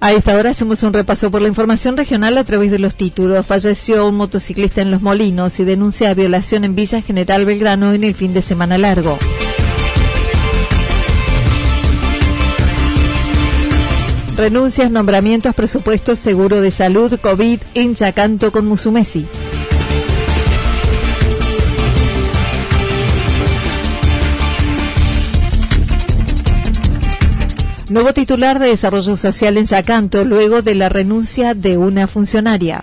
A esta hora hacemos un repaso por la información regional a través de los títulos. Falleció un motociclista en Los Molinos y denuncia violación en Villa General Belgrano en el fin de semana largo. Renuncias, nombramientos, presupuestos, seguro de salud, COVID en Chacanto con Musumesi. Nuevo titular de Desarrollo Social en Chacanto luego de la renuncia de una funcionaria.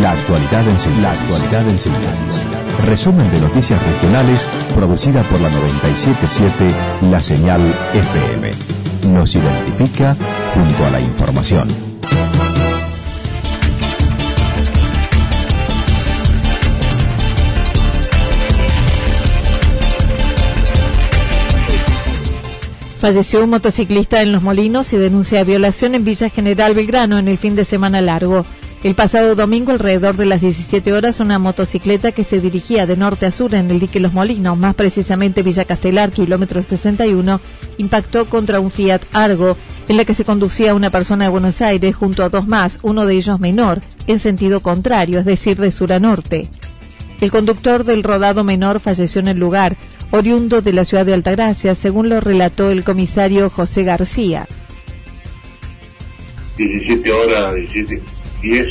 La actualidad en síntesis. Resumen de noticias regionales producida por la 977 La Señal FM. Nos identifica junto a la información. Falleció un motociclista en Los Molinos y denuncia violación en Villa General Belgrano en el fin de semana largo. El pasado domingo, alrededor de las 17 horas, una motocicleta que se dirigía de norte a sur en el dique Los Molinos, más precisamente Villa Castelar, kilómetro 61, impactó contra un Fiat Argo, en la que se conducía una persona de Buenos Aires junto a dos más, uno de ellos menor, en sentido contrario, es decir, de sur a norte. El conductor del rodado menor falleció en el lugar, oriundo de la ciudad de Altagracia, según lo relató el comisario José García. 17 horas, 17 10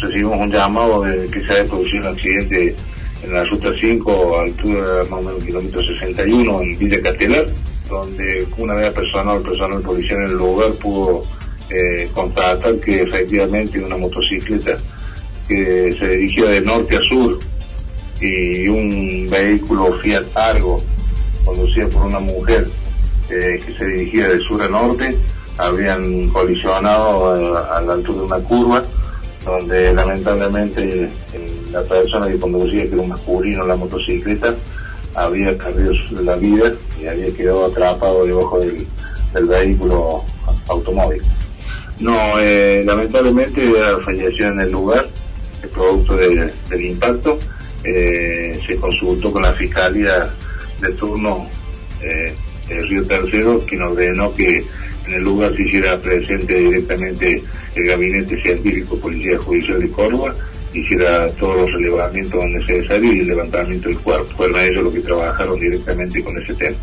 recibimos un llamado de que se había producido un accidente en la ruta 5, a altura más o menos kilómetro 61, en Villa Catelar, donde una vez personal, el personal policial en el lugar pudo eh, constatar que efectivamente una motocicleta que se dirigía de norte a sur y un vehículo Fiat Argo conducido por una mujer eh, que se dirigía de sur a norte habían colisionado a la altura de una curva donde lamentablemente la persona que conducía, que era un masculino en la motocicleta, había perdido la vida y había quedado atrapado debajo del, vehículo automóvil. No, eh, lamentablemente falleció en el lugar, el producto del impacto. Eh, se consultó con la fiscalía de turno eh, Río Tercero, quien ordenó que en el lugar se hiciera presente directamente el Gabinete Científico Policía Judicial de Córdoba hiciera todos los relevamientos necesarios y el levantamiento del cuerpo. Fueron ellos los que trabajaron directamente con ese tema.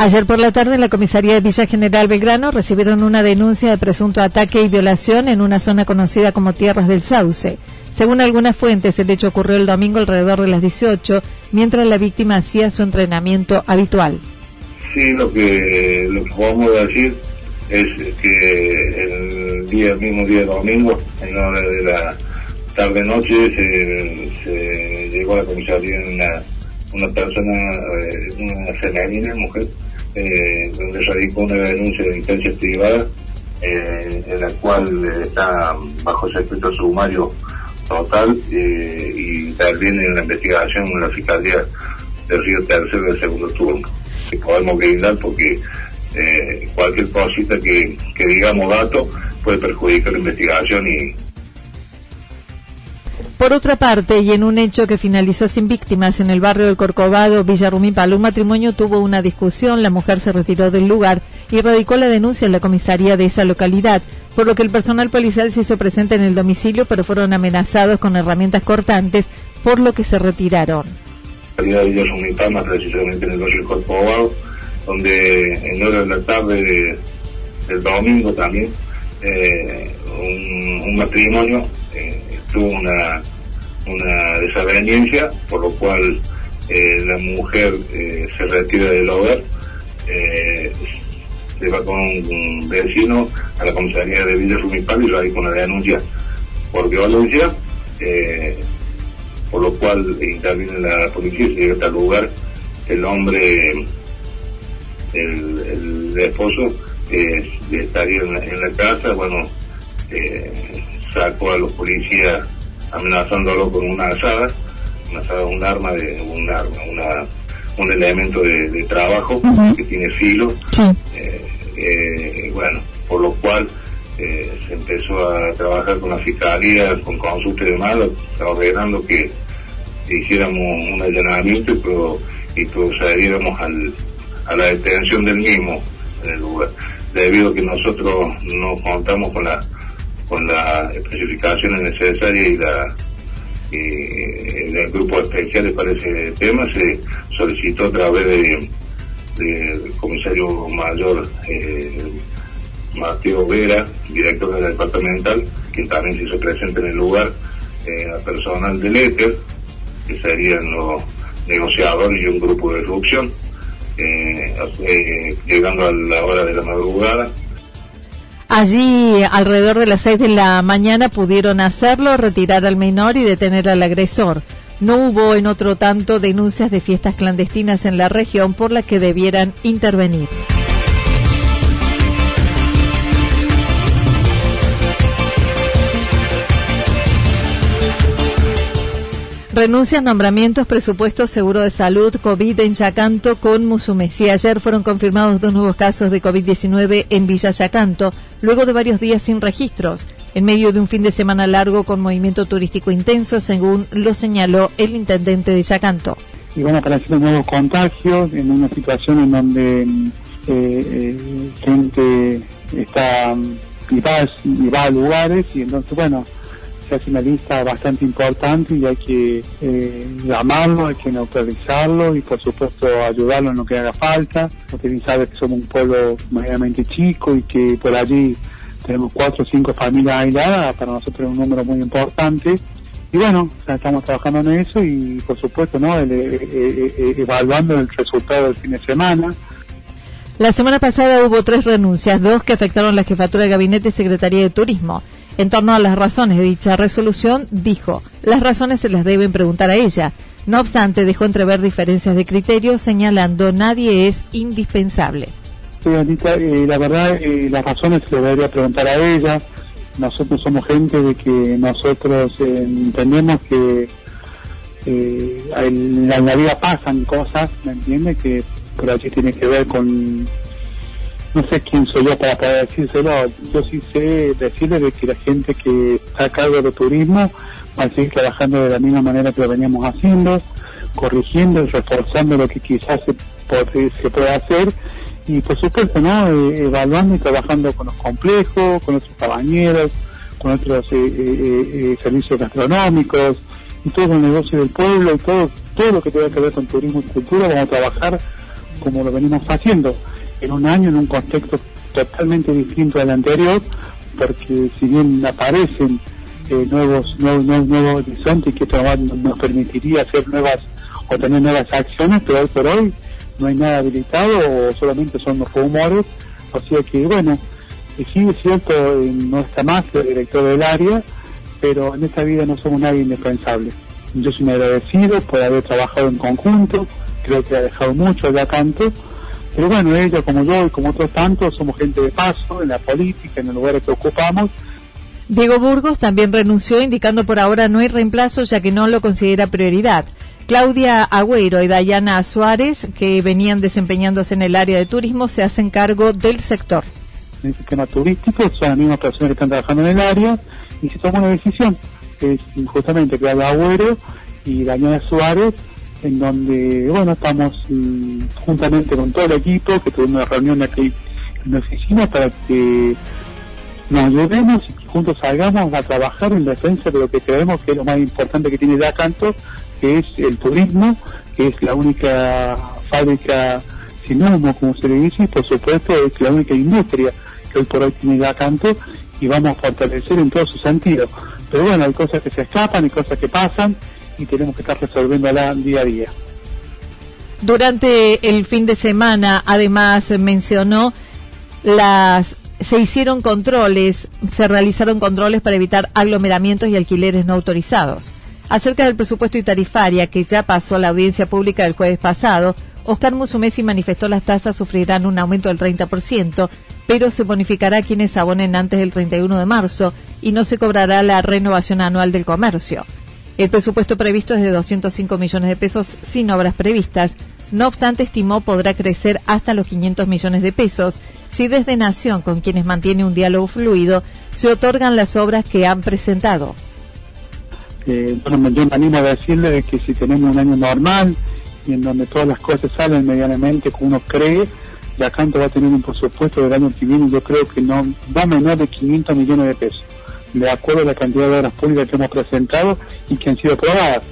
Ayer por la tarde la comisaría de Villa General Belgrano recibieron una denuncia de presunto ataque y violación en una zona conocida como Tierras del Sauce. Según algunas fuentes, el hecho ocurrió el domingo alrededor de las 18, mientras la víctima hacía su entrenamiento habitual. Sí, lo que, decir es que el mismo día domingo, en hora de la tarde-noche, se, llegó a la comisaría una, una persona, eh, una femenina, mujer, eh, donde radicó una denuncia de instancia privada, eh, en la cual está bajo secreto sumario total y también en la investigación en la Fiscalía del Río Tercero del segundo turno. Que podemos brindar porque eh, cualquier cosita que, digamos dato puede perjudicar la investigación y por otra parte, y en un hecho que finalizó sin víctimas en el barrio del Corcovado, Villarrumipal, un matrimonio tuvo una discusión, la mujer se retiró del lugar y radicó la denuncia en la comisaría de esa localidad, por lo que el personal policial se hizo presente en el domicilio, pero fueron amenazados con herramientas cortantes, por lo que se retiraron. precisamente en el barrio del Corcovado, donde en hora de la tarde del domingo también eh, un, matrimonio eh, tuvo una, una desaveniencia, por lo cual eh, la mujer se retira del hogar, se va con un vecino a la comisaría de Villa Rumipal y lo hay con una denuncia por violencia, por lo cual interviene la policía y se llega hasta el lugar, el hombre, el, el esposo, eh, estaría en la, casa, bueno, eh, sacó a los policías amenazándolo con una asada, una asada, un arma, de un arma, una, un elemento de, trabajo que tiene filo. Eh, eh, bueno, por lo cual se empezó a trabajar con la fiscalía, con consulta y demás, ordenando que hiciéramos un allanamiento y, procediéramos al, a la detención del mismo en el lugar debido a que nosotros no contamos con la con las especificaciones necesarias y la y el grupo especial para ese tema se solicitó a través de del comisario mayor eh, Mateo Vera, director de la departamental, que también se hizo presente en el lugar, eh, a personal del ETER, que serían los negociadores y un grupo de reducción eh, eh, llegando a la hora de la madrugada. Allí, alrededor de las 6 de la mañana, pudieron hacerlo, retirar al menor y detener al agresor. No hubo, en otro tanto, denuncias de fiestas clandestinas en la región por las que debieran intervenir. Renuncias, nombramientos, presupuestos, seguro de salud, COVID en Yacanto con Musumesi. Ayer fueron confirmados dos nuevos casos de COVID-19 en Villa Yacanto, luego de varios días sin registros, en medio de un fin de semana largo con movimiento turístico intenso, según lo señaló el intendente de Yacanto. Y van apareciendo nuevos contagios en una situación en donde eh, eh, gente está y va, y va a lugares y entonces, bueno, se hace una lista bastante importante y hay que eh, llamarlo, hay que neutralizarlo y por supuesto ayudarlo en lo que haga falta, porque sabe que somos un pueblo medianamente chico y que por allí tenemos cuatro o cinco familias aisladas, para nosotros es un número muy importante. Y bueno, estamos trabajando en eso y por supuesto no evaluando el resultado del fin de semana. La semana pasada hubo tres renuncias, dos que afectaron la jefatura de gabinete y secretaría de turismo. En torno a las razones de dicha resolución, dijo, las razones se las deben preguntar a ella. No obstante, dejó entrever diferencias de criterio, señalando nadie es indispensable. Sí, Anita, eh, la verdad, eh, las razones se las debería preguntar a ella. Nosotros somos gente de que nosotros eh, entendemos que en la vida pasan cosas, ¿me entiende? Que por allí tiene que ver con no sé quién soy yo para poder decírselo, yo sí sé decirle de que la gente que está a cargo de turismo va a seguir trabajando de la misma manera que lo veníamos haciendo, corrigiendo y reforzando lo que quizás se, se puede hacer y por supuesto no eh, evaluando y trabajando con los complejos, con nuestros cabañeros, con otros eh, eh, servicios gastronómicos y todo el negocio del pueblo y todo, todo lo que tenga que ver con turismo y cultura, vamos a trabajar como lo venimos haciendo en un año en un contexto totalmente distinto al anterior, porque si bien aparecen eh, nuevos, nuevos, nuevos, horizontes que esto nos permitiría hacer nuevas o tener nuevas acciones, pero hoy por hoy no hay nada habilitado o solamente son los rumores, o sea que bueno, sí es cierto, no está más el director del área, pero en esta vida no somos nadie indispensable. Yo soy muy agradecido por haber trabajado en conjunto, creo que ha dejado mucho ya tanto, pero bueno, ella como yo y como otros tantos somos gente de paso en la política, en los lugares que ocupamos. Diego Burgos también renunció indicando por ahora no hay reemplazo ya que no lo considera prioridad. Claudia Agüero y Dayana Suárez, que venían desempeñándose en el área de turismo, se hacen cargo del sector. En el sistema turístico son las mismas personas que están trabajando en el área y se toma una decisión, que es justamente Claudia Agüero y Dayana Suárez en donde, bueno, estamos mm, juntamente con todo el equipo, que tuvimos una reunión aquí en la oficina para que nos ayudemos y juntos salgamos a trabajar en defensa de lo que creemos que es lo más importante que tiene Yacanto, que es el turismo, que es la única fábrica sin humo, como se le dice, y por supuesto es la única industria que hoy por hoy tiene Yacanto y vamos a fortalecer en todos sus sentidos. Pero bueno, hay cosas que se escapan, hay cosas que pasan y tenemos que estar resolviéndola día a día. Durante el fin de semana, además, mencionó las se hicieron controles, se realizaron controles para evitar aglomeramientos y alquileres no autorizados. Acerca del presupuesto y tarifaria que ya pasó a la audiencia pública el jueves pasado, Oscar Musumesi manifestó las tasas sufrirán un aumento del 30%, pero se bonificará a quienes abonen antes del 31 de marzo y no se cobrará la renovación anual del comercio. El presupuesto previsto es de 205 millones de pesos sin obras previstas. No obstante, estimó podrá crecer hasta los 500 millones de pesos si desde Nación, con quienes mantiene un diálogo fluido, se otorgan las obras que han presentado. Eh, bueno, yo me animo a decirle que si tenemos un año normal y en donde todas las cosas salen medianamente como uno cree, la Canto va a tener un presupuesto del año que viene, yo creo que no va menor de 500 millones de pesos de acuerdo a la cantidad de obras públicas que hemos presentado y que han sido aprobadas.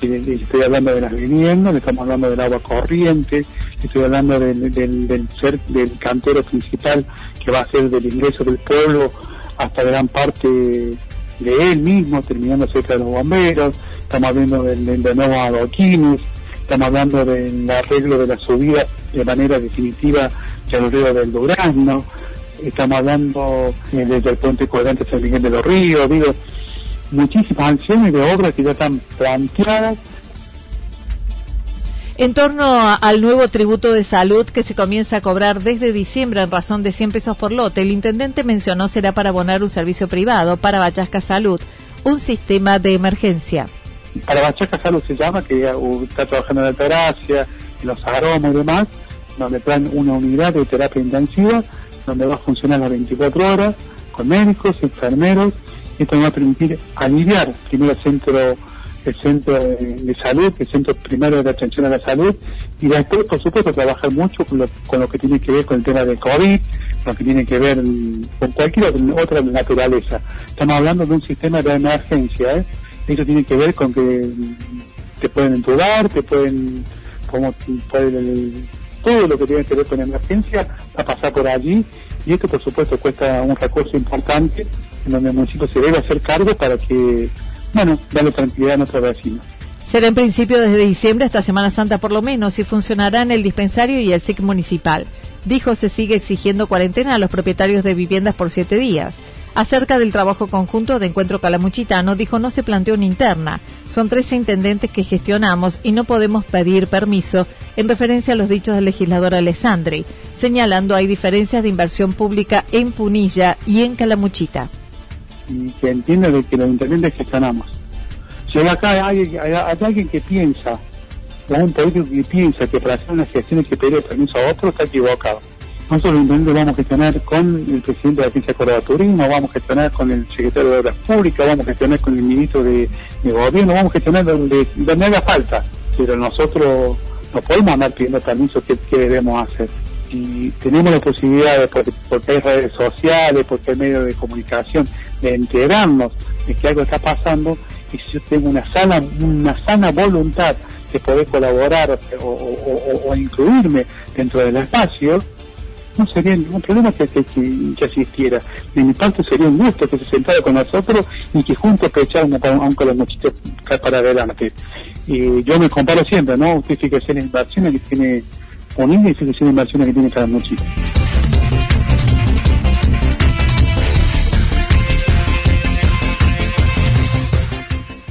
estoy hablando de las viviendas, estamos hablando del agua corriente, estoy hablando del, del, ser, del cantero principal que va a ser del ingreso del pueblo hasta gran parte de él mismo, terminando cerca de los bomberos, estamos hablando de, de nuevos adoquines, estamos hablando del arreglo de la subida de manera definitiva del río del Durazno, estamos hablando eh, desde el puente colgante San Miguel de los Ríos, digo, muchísimas acciones de obras que ya están planteadas. En torno al nuevo tributo de salud que se comienza a cobrar desde diciembre en razón de 100 pesos por lote, el intendente mencionó será para abonar un servicio privado para Bachasca Salud, un sistema de emergencia. Para Bachasca Salud se llama, que está trabajando en la terapia, en los aromas y demás, donde traen una unidad de terapia intensiva donde va a funcionar las 24 horas con médicos, enfermeros, esto nos va a permitir aliviar primero el centro el centro de, salud, el centro primero de atención a la salud, y después, por supuesto, trabajar mucho con lo, que tiene que ver con el tema de COVID, lo que tiene que ver con cualquier otra naturaleza. Estamos hablando de un sistema de emergencia, ¿eh? Eso tiene que ver con que te pueden entubar, te pueden, como pueden todo lo que tiene que ver con emergencia va a pasar por allí y esto por supuesto cuesta un recurso importante en donde el municipio se debe hacer cargo para que, bueno, darle tranquilidad a nuestros vecinos. Será en principio desde diciembre hasta Semana Santa por lo menos y funcionará en el dispensario y el SIC municipal. Dijo se sigue exigiendo cuarentena a los propietarios de viviendas por siete días. Acerca del trabajo conjunto de Encuentro Calamuchitano, dijo no se planteó una interna. Son 13 intendentes que gestionamos y no podemos pedir permiso en referencia a los dichos del legislador Alessandri, señalando hay diferencias de inversión pública en Punilla y en Calamuchita. Y que entiende de que los intendentes gestionamos. Si acá hay, alguien que piensa, o un político que piensa que para hacer una gestión hay que pedir permiso a otro, está equivocado nosotros intendentes vamos a gestionar con el presidente de la Agencia de Córdoba Turismo, vamos a gestionar con el secretario de Obras Públicas, vamos a gestionar con el ministro de, Gobierno, vamos a gestionar donde, donde haga falta. Pero nosotros no podemos andar pidiendo permiso qué, debemos hacer. Y tenemos la posibilidad, de, por, por redes sociales, por hay medios de comunicación, de enterarnos de que algo está pasando, y si yo tengo una sana, una sana voluntad de poder colaborar o incluirme dentro del espacio, no sería ningún problema que, que, que, asistiera. De mi parte sería un gusto que se sentara con nosotros y que juntos echáramos aunque los mochitos para adelante. Y yo me comparo siempre, ¿no? Usted fíjese en inversiones que tiene Unida y fíjese en inversiones que tiene cada.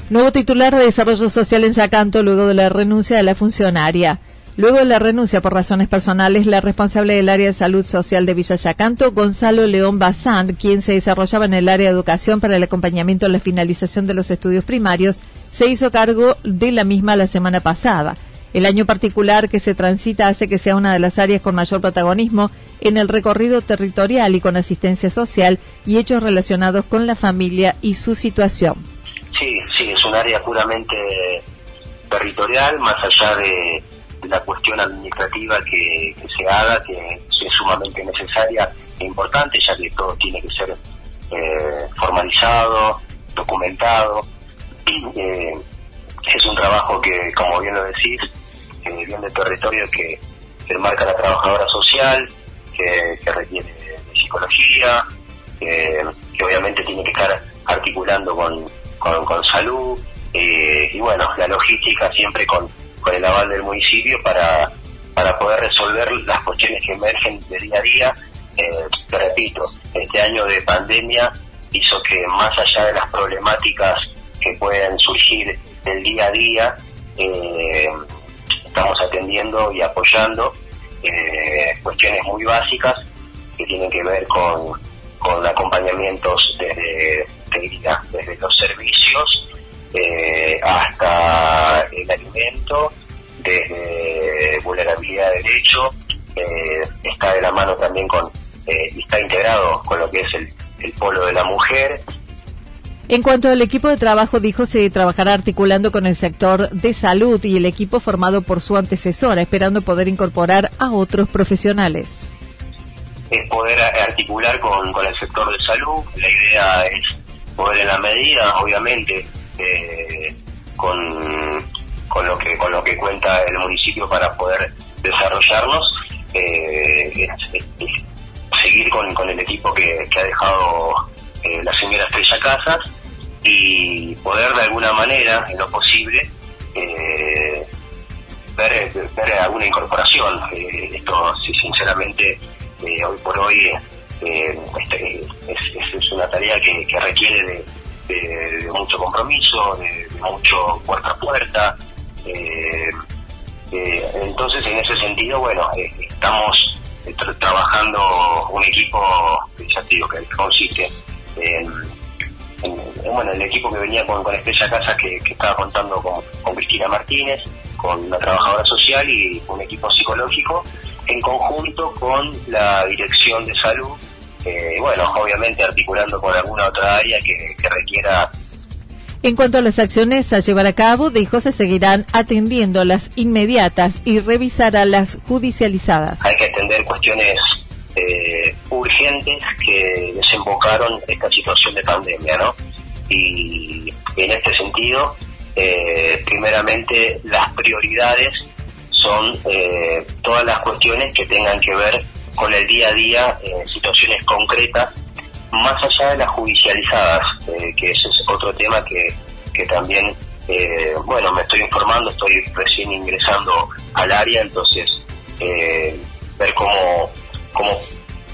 Nuevo titular de Desarrollo Social en Yacanto luego de la renuncia de la funcionaria. Luego de la renuncia por razones personales, la responsable del área de salud social de Villa Yacanto, Gonzalo León Bazán, quien se desarrollaba en el área de educación para el acompañamiento a la finalización de los estudios primarios, se hizo cargo de la misma la semana pasada. El año particular que se transita hace que sea una de las áreas con mayor protagonismo en el recorrido territorial y con asistencia social y hechos relacionados con la familia y su situación. Sí, sí, es un área puramente territorial, más allá de la cuestión administrativa que, se haga, que es sumamente necesaria e importante, ya que todo tiene que ser eh, formalizado, documentado. Eh, es un trabajo que, como bien lo decís, eh, bien de territorio que, que marca la trabajadora social, que, requiere de psicología, que, obviamente tiene que estar articulando con, con, salud, eh, y bueno, la logística siempre con, con el aval del municipio para, para poder resolver las cuestiones que emergen de día a día. Eh, te repito, este año de pandemia hizo que más allá de las problemáticas que puedan surgir del día a día, eh, estamos atendiendo y apoyando eh, cuestiones muy básicas que tienen que ver con, con acompañamientos desde, desde los servicios eh, hasta el alimento, desde vulnerabilidad de derecho, está de la mano también con, está integrado con lo que es el, el polo de la mujer, en cuanto al equipo de trabajo, dijo se trabajará articulando con el sector de salud y el equipo formado por su antecesora, esperando poder incorporar a otros profesionales. Es poder articular con, el sector de salud. La idea es poder en la medida, obviamente, eh, con, con, lo que, con lo que cuenta el municipio para poder desarrollarnos, eh, seguir con, con el equipo que, que ha dejado eh, la señora Estrella Casas y poder de alguna manera, en lo posible, eh, ver, ver, alguna incorporación. Eh, esto, sinceramente, eh, hoy por hoy este, es, una tarea que, requiere de, mucho compromiso, de, mucho puerta a puerta. entonces, en ese sentido, bueno, estamos trabajando un equipo, ya que consiste en, bueno, el equipo que venía con, con Estrella Casa que, estaba contando con, Cristina Martínez, con una trabajadora social y un equipo psicológico, en conjunto con la Dirección de Salud, eh, bueno, obviamente articulando con alguna otra área que, que requiera en cuanto a las acciones a llevar a cabo, dijo se seguirán atendiendo las inmediatas y revisará las judicializadas. Hay que atender cuestiones eh, urgentes que desembocaron esta situación de pandemia, ¿no? Y en este sentido, eh, primeramente las prioridades son eh, todas las cuestiones que tengan que ver con el día a día, situaciones concretas, más allá de las judicializadas, que ese es otro tema que, que también, bueno, me estoy informando, estoy recién ingresando al área, entonces ver cómo cómo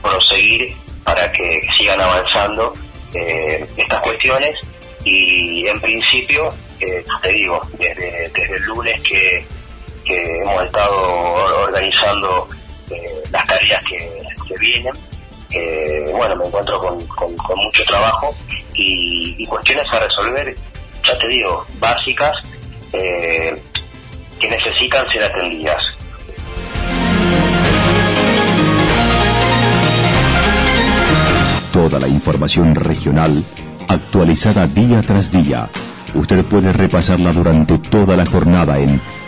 proseguir para que sigan avanzando eh, estas cuestiones. Y en principio, eh, te digo, desde, desde el lunes que, hemos estado organizando eh, las tareas que, vienen, bueno, me encuentro con, mucho trabajo y, y, cuestiones a resolver, ya te digo, básicas que necesitan ser atendidas. Toda la información regional actualizada día tras día. Usted puede repasarla durante toda la jornada en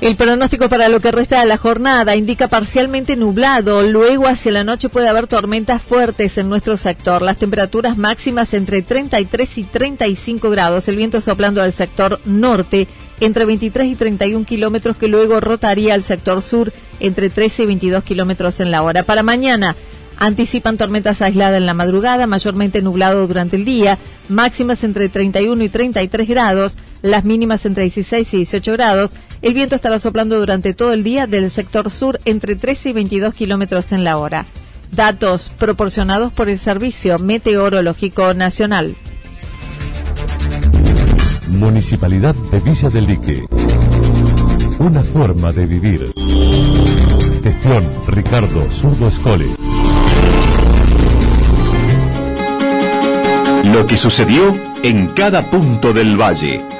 El pronóstico para lo que resta de la jornada indica parcialmente nublado. Luego hacia la noche puede haber tormentas fuertes en nuestro sector. Las temperaturas máximas entre 33 y 35 grados. El viento soplando al sector norte entre 23 y 31 kilómetros que luego rotaría al sector sur entre 13 y 22 kilómetros en la hora. Para mañana anticipan tormentas aisladas en la madrugada, mayormente nublado durante el día, máximas entre 31 y 33 grados, las mínimas entre 16 y 18 grados el viento estará soplando durante todo el día del sector sur entre 13 y 22 kilómetros en la hora. Datos proporcionados por el Servicio Meteorológico Nacional. Municipalidad de Villa del Lique. Una forma de vivir. Gestión Ricardo Zurdo Escole. Lo que sucedió en cada punto del valle.